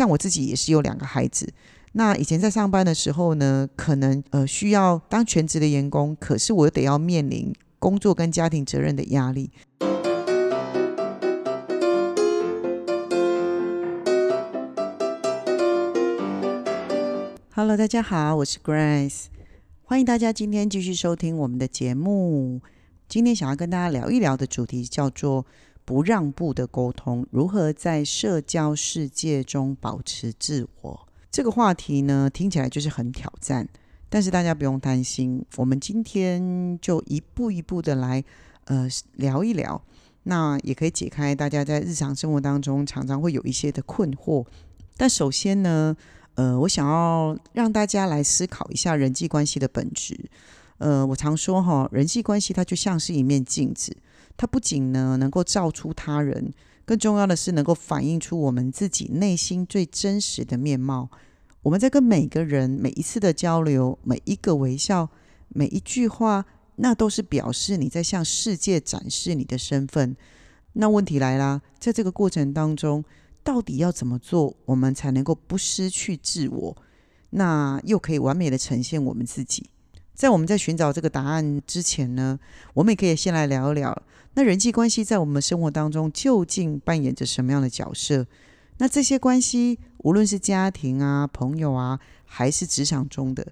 像我自己也是有两个孩子。那以前在上班的时候呢，可能呃需要当全职的员工，可是我又得要面临工作跟家庭责任的压力。Hello，大家好，我是 Grace，欢迎大家今天继续收听我们的节目。今天想要跟大家聊一聊的主题叫做“不让步的沟通”，如何在社交世界中保持自我。这个话题呢，听起来就是很挑战，但是大家不用担心，我们今天就一步一步的来，呃，聊一聊，那也可以解开大家在日常生活当中常常会有一些的困惑。但首先呢，呃，我想要让大家来思考一下人际关系的本质。呃，我常说哈，人际关系它就像是一面镜子，它不仅呢能够照出他人。更重要的是，能够反映出我们自己内心最真实的面貌。我们在跟每个人每一次的交流，每一个微笑，每一句话，那都是表示你在向世界展示你的身份。那问题来啦，在这个过程当中，到底要怎么做，我们才能够不失去自我，那又可以完美的呈现我们自己？在我们在寻找这个答案之前呢，我们也可以先来聊一聊，那人际关系在我们生活当中究竟扮演着什么样的角色？那这些关系，无论是家庭啊、朋友啊，还是职场中的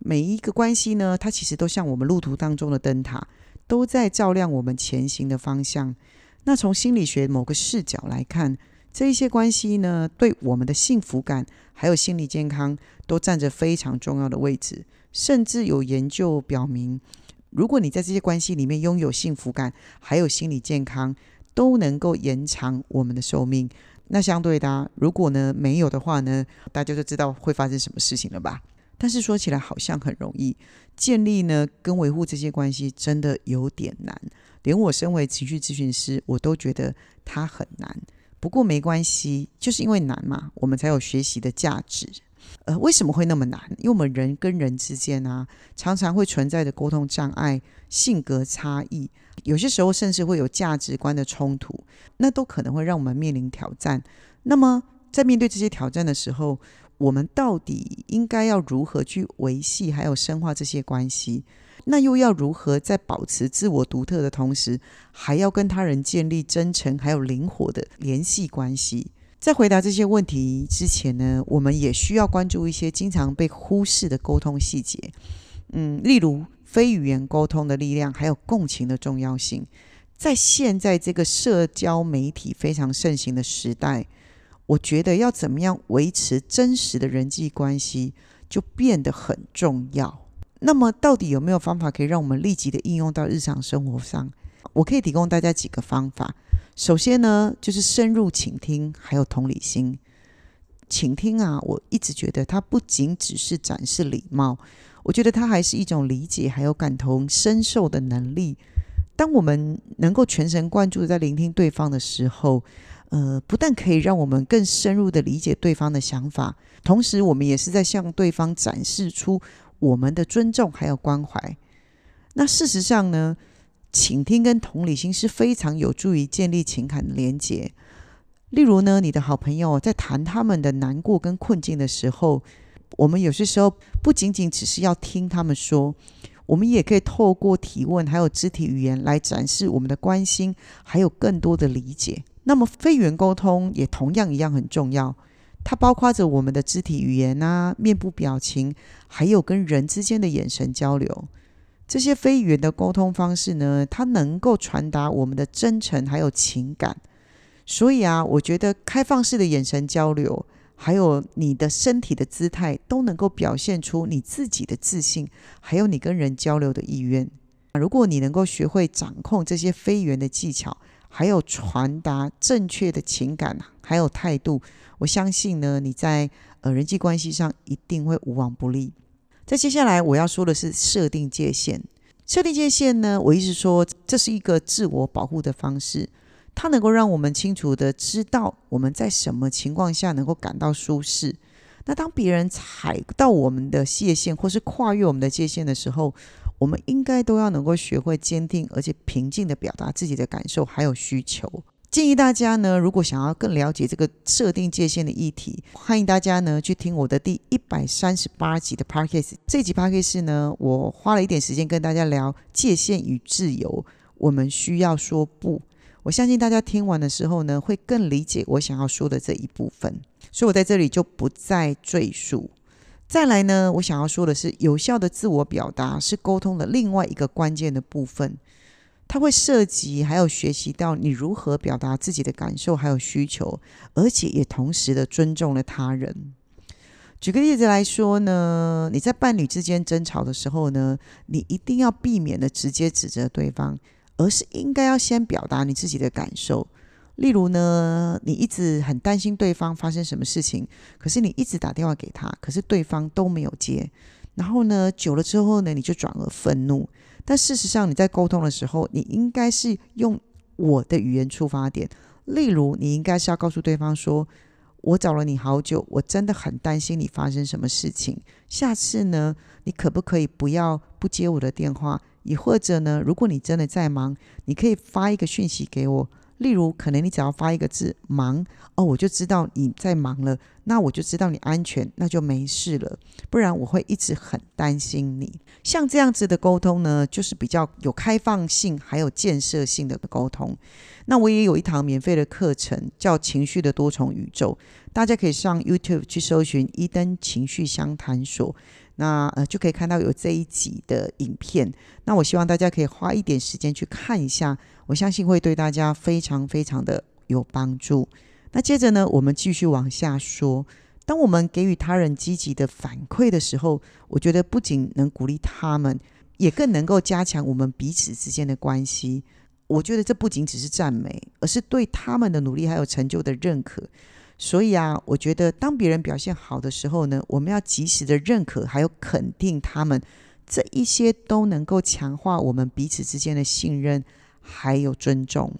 每一个关系呢，它其实都像我们路途当中的灯塔，都在照亮我们前行的方向。那从心理学某个视角来看，这一些关系呢，对我们的幸福感还有心理健康，都占着非常重要的位置。甚至有研究表明，如果你在这些关系里面拥有幸福感，还有心理健康，都能够延长我们的寿命。那相对的，如果呢没有的话呢，大家就知道会发生什么事情了吧？但是说起来好像很容易，建立呢跟维护这些关系真的有点难。连我身为情绪咨询师，我都觉得它很难。不过没关系，就是因为难嘛，我们才有学习的价值。呃，为什么会那么难？因为我们人跟人之间啊，常常会存在着沟通障碍、性格差异，有些时候甚至会有价值观的冲突，那都可能会让我们面临挑战。那么，在面对这些挑战的时候，我们到底应该要如何去维系还有深化这些关系？那又要如何在保持自我独特的同时，还要跟他人建立真诚还有灵活的联系关系？在回答这些问题之前呢，我们也需要关注一些经常被忽视的沟通细节。嗯，例如非语言沟通的力量，还有共情的重要性。在现在这个社交媒体非常盛行的时代，我觉得要怎么样维持真实的人际关系，就变得很重要。那么，到底有没有方法可以让我们立即的应用到日常生活上？我可以提供大家几个方法。首先呢，就是深入倾听，还有同理心。倾听啊，我一直觉得它不仅只是展示礼貌，我觉得它还是一种理解，还有感同身受的能力。当我们能够全神贯注在聆听对方的时候，呃，不但可以让我们更深入的理解对方的想法，同时我们也是在向对方展示出我们的尊重还有关怀。那事实上呢？倾听跟同理心是非常有助于建立情感的连结。例如呢，你的好朋友在谈他们的难过跟困境的时候，我们有些时候不仅仅只是要听他们说，我们也可以透过提问还有肢体语言来展示我们的关心，还有更多的理解。那么非语言沟通也同样一样很重要，它包括着我们的肢体语言啊、面部表情，还有跟人之间的眼神交流。这些非语言的沟通方式呢，它能够传达我们的真诚还有情感。所以啊，我觉得开放式的眼神交流，还有你的身体的姿态，都能够表现出你自己的自信，还有你跟人交流的意愿。如果你能够学会掌控这些非语言的技巧，还有传达正确的情感还有态度，我相信呢，你在呃人际关系上一定会无往不利。在接下来我要说的是设定界限。设定界限呢，我一直说这是一个自我保护的方式，它能够让我们清楚的知道我们在什么情况下能够感到舒适。那当别人踩到我们的界限或是跨越我们的界限的时候，我们应该都要能够学会坚定而且平静的表达自己的感受还有需求。建议大家呢，如果想要更了解这个设定界限的议题，欢迎大家呢去听我的第一百三十八集的 podcast。这集 podcast 呢，我花了一点时间跟大家聊界限与自由，我们需要说不。我相信大家听完的时候呢，会更理解我想要说的这一部分，所以我在这里就不再赘述。再来呢，我想要说的是，有效的自我表达是沟通的另外一个关键的部分。它会涉及还有学习到你如何表达自己的感受还有需求，而且也同时的尊重了他人。举个例子来说呢，你在伴侣之间争吵的时候呢，你一定要避免的直接指责对方，而是应该要先表达你自己的感受。例如呢，你一直很担心对方发生什么事情，可是你一直打电话给他，可是对方都没有接。然后呢，久了之后呢，你就转而愤怒。但事实上，你在沟通的时候，你应该是用我的语言出发点。例如，你应该是要告诉对方说：“我找了你好久，我真的很担心你发生什么事情。下次呢，你可不可以不要不接我的电话？也或者呢，如果你真的在忙，你可以发一个讯息给我。”例如，可能你只要发一个字“忙”，哦，我就知道你在忙了，那我就知道你安全，那就没事了。不然我会一直很担心你。像这样子的沟通呢，就是比较有开放性，还有建设性的沟通。那我也有一堂免费的课程，叫《情绪的多重宇宙》，大家可以上 YouTube 去搜寻“伊登情绪相谈所”。那呃就可以看到有这一集的影片。那我希望大家可以花一点时间去看一下，我相信会对大家非常非常的有帮助。那接着呢，我们继续往下说。当我们给予他人积极的反馈的时候，我觉得不仅能鼓励他们，也更能够加强我们彼此之间的关系。我觉得这不仅只是赞美，而是对他们的努力还有成就的认可。所以啊，我觉得当别人表现好的时候呢，我们要及时的认可，还有肯定他们，这一些都能够强化我们彼此之间的信任，还有尊重。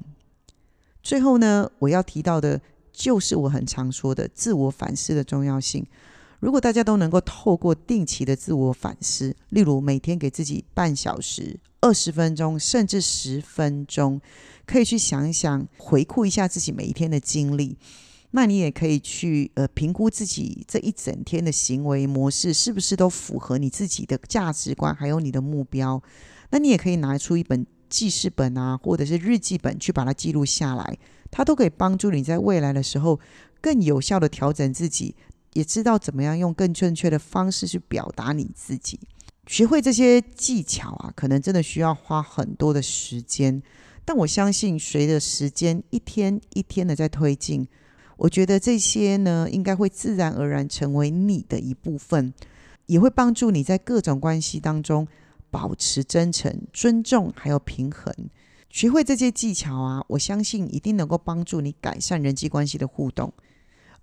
最后呢，我要提到的就是我很常说的自我反思的重要性。如果大家都能够透过定期的自我反思，例如每天给自己半小时、二十分钟，甚至十分钟，可以去想一想，回顾一下自己每一天的经历。那你也可以去呃评估自己这一整天的行为模式是不是都符合你自己的价值观，还有你的目标。那你也可以拿出一本记事本啊，或者是日记本去把它记录下来，它都可以帮助你在未来的时候更有效的调整自己，也知道怎么样用更正确的方式去表达你自己。学会这些技巧啊，可能真的需要花很多的时间，但我相信随着时间一天一天的在推进。我觉得这些呢，应该会自然而然成为你的一部分，也会帮助你在各种关系当中保持真诚、尊重还有平衡。学会这些技巧啊，我相信一定能够帮助你改善人际关系的互动，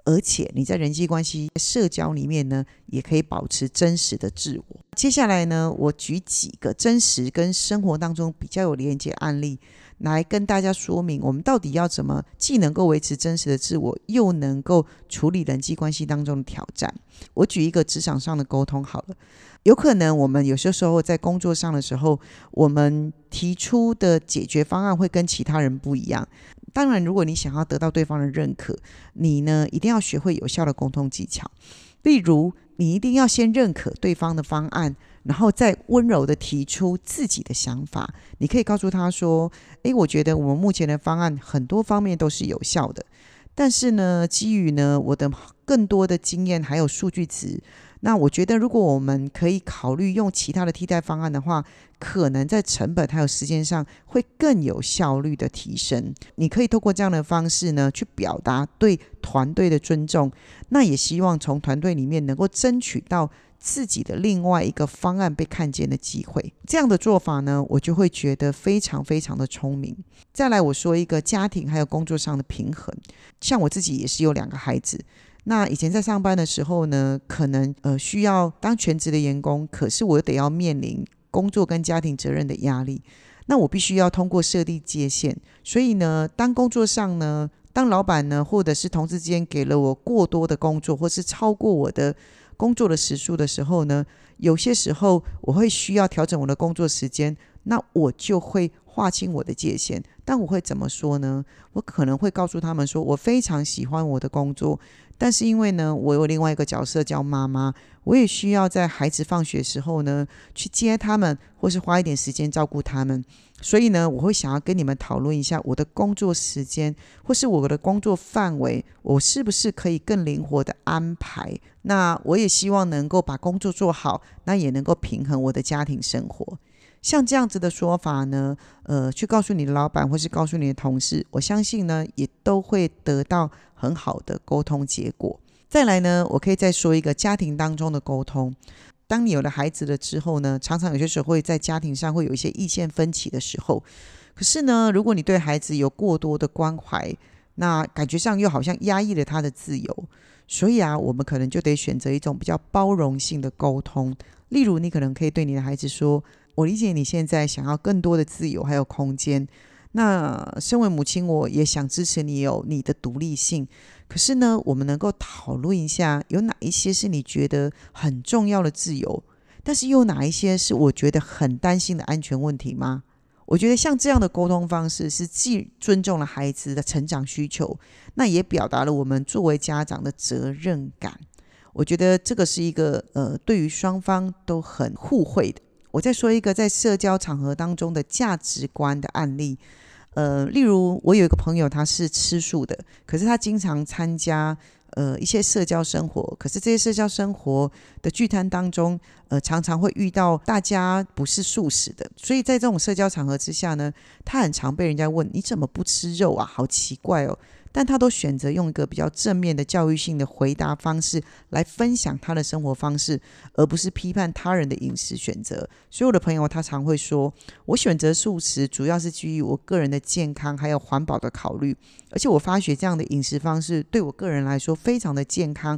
而且你在人际关系社交里面呢，也可以保持真实的自我。接下来呢，我举几个真实跟生活当中比较有连接案例。来跟大家说明，我们到底要怎么既能够维持真实的自我，又能够处理人际关系当中的挑战。我举一个职场上的沟通好了，有可能我们有些时候在工作上的时候，我们提出的解决方案会跟其他人不一样。当然，如果你想要得到对方的认可，你呢一定要学会有效的沟通技巧，例如你一定要先认可对方的方案。然后再温柔的提出自己的想法，你可以告诉他说：“诶，我觉得我们目前的方案很多方面都是有效的，但是呢，基于呢我的更多的经验还有数据值，那我觉得如果我们可以考虑用其他的替代方案的话，可能在成本还有时间上会更有效率的提升。你可以透过这样的方式呢，去表达对团队的尊重，那也希望从团队里面能够争取到。”自己的另外一个方案被看见的机会，这样的做法呢，我就会觉得非常非常的聪明。再来，我说一个家庭还有工作上的平衡。像我自己也是有两个孩子，那以前在上班的时候呢，可能呃需要当全职的员工，可是我得要面临工作跟家庭责任的压力，那我必须要通过设立界限。所以呢，当工作上呢，当老板呢，或者是同事之间给了我过多的工作，或是超过我的。工作的时数的时候呢，有些时候我会需要调整我的工作时间，那我就会划清我的界限。但我会怎么说呢？我可能会告诉他们说，我非常喜欢我的工作，但是因为呢，我有另外一个角色叫妈妈，我也需要在孩子放学时候呢去接他们，或是花一点时间照顾他们。所以呢，我会想要跟你们讨论一下我的工作时间，或是我的工作范围，我是不是可以更灵活的安排？那我也希望能够把工作做好，那也能够平衡我的家庭生活。像这样子的说法呢，呃，去告诉你的老板，或是告诉你的同事，我相信呢，也都会得到很好的沟通结果。再来呢，我可以再说一个家庭当中的沟通。当你有了孩子了之后呢，常常有些时候会在家庭上会有一些意见分歧的时候。可是呢，如果你对孩子有过多的关怀，那感觉上又好像压抑了他的自由。所以啊，我们可能就得选择一种比较包容性的沟通。例如，你可能可以对你的孩子说：“我理解你现在想要更多的自由还有空间。那身为母亲，我也想支持你有你的独立性。”可是呢，我们能够讨论一下，有哪一些是你觉得很重要的自由，但是又哪一些是我觉得很担心的安全问题吗？我觉得像这样的沟通方式，是既尊重了孩子的成长需求，那也表达了我们作为家长的责任感。我觉得这个是一个呃，对于双方都很互惠的。我再说一个在社交场合当中的价值观的案例。呃，例如我有一个朋友，他是吃素的，可是他经常参加呃一些社交生活，可是这些社交生活的聚餐当中，呃，常常会遇到大家不是素食的，所以在这种社交场合之下呢，他很常被人家问你怎么不吃肉啊？好奇怪哦。但他都选择用一个比较正面的教育性的回答方式来分享他的生活方式，而不是批判他人的饮食选择。所以我的朋友他常会说：“我选择素食主要是基于我个人的健康还有环保的考虑，而且我发觉这样的饮食方式对我个人来说非常的健康，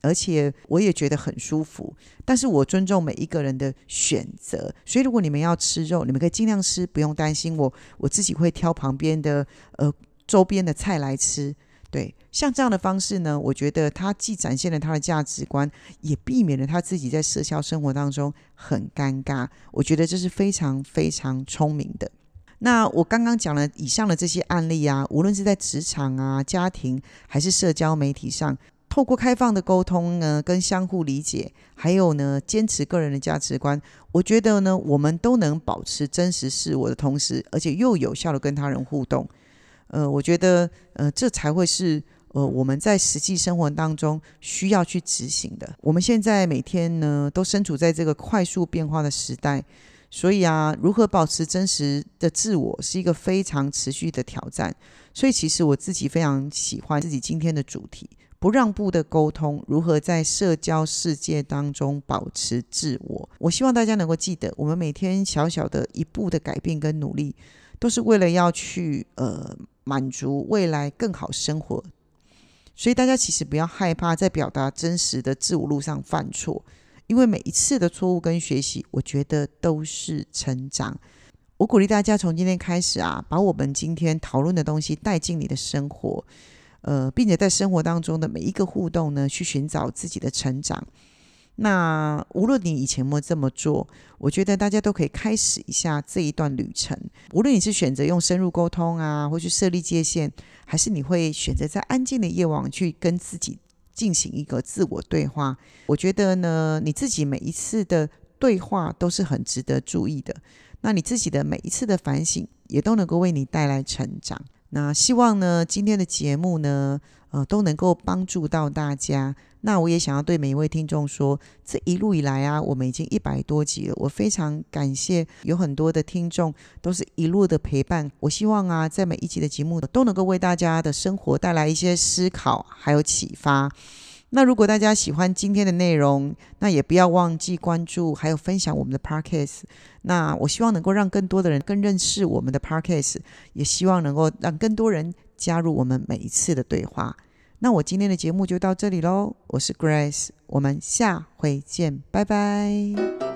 而且我也觉得很舒服。但是我尊重每一个人的选择，所以如果你们要吃肉，你们可以尽量吃，不用担心我，我自己会挑旁边的呃。”周边的菜来吃，对，像这样的方式呢，我觉得他既展现了他的价值观，也避免了他自己在社交生活当中很尴尬。我觉得这是非常非常聪明的。那我刚刚讲了以上的这些案例啊，无论是在职场啊、家庭还是社交媒体上，透过开放的沟通呢，跟相互理解，还有呢，坚持个人的价值观，我觉得呢，我们都能保持真实自我的同时，而且又有效的跟他人互动。呃，我觉得，呃，这才会是呃我们在实际生活当中需要去执行的。我们现在每天呢，都身处在这个快速变化的时代，所以啊，如何保持真实的自我，是一个非常持续的挑战。所以，其实我自己非常喜欢自己今天的主题——不让步的沟通，如何在社交世界当中保持自我。我希望大家能够记得，我们每天小小的一步的改变跟努力，都是为了要去呃。满足未来更好生活，所以大家其实不要害怕在表达真实的自我路上犯错，因为每一次的错误跟学习，我觉得都是成长。我鼓励大家从今天开始啊，把我们今天讨论的东西带进你的生活，呃，并且在生活当中的每一个互动呢，去寻找自己的成长。那无论你以前有没有这么做，我觉得大家都可以开始一下这一段旅程。无论你是选择用深入沟通啊，或去设立界限，还是你会选择在安静的夜晚去跟自己进行一个自我对话，我觉得呢，你自己每一次的对话都是很值得注意的。那你自己的每一次的反省，也都能够为你带来成长。那希望呢，今天的节目呢，呃，都能够帮助到大家。那我也想要对每一位听众说，这一路以来啊，我们已经一百多集了。我非常感谢有很多的听众都是一路的陪伴。我希望啊，在每一集的节目都能够为大家的生活带来一些思考还有启发。那如果大家喜欢今天的内容，那也不要忘记关注还有分享我们的 podcast。那我希望能够让更多的人更认识我们的 podcast，也希望能够让更多人加入我们每一次的对话。那我今天的节目就到这里喽，我是 Grace，我们下回见，拜拜。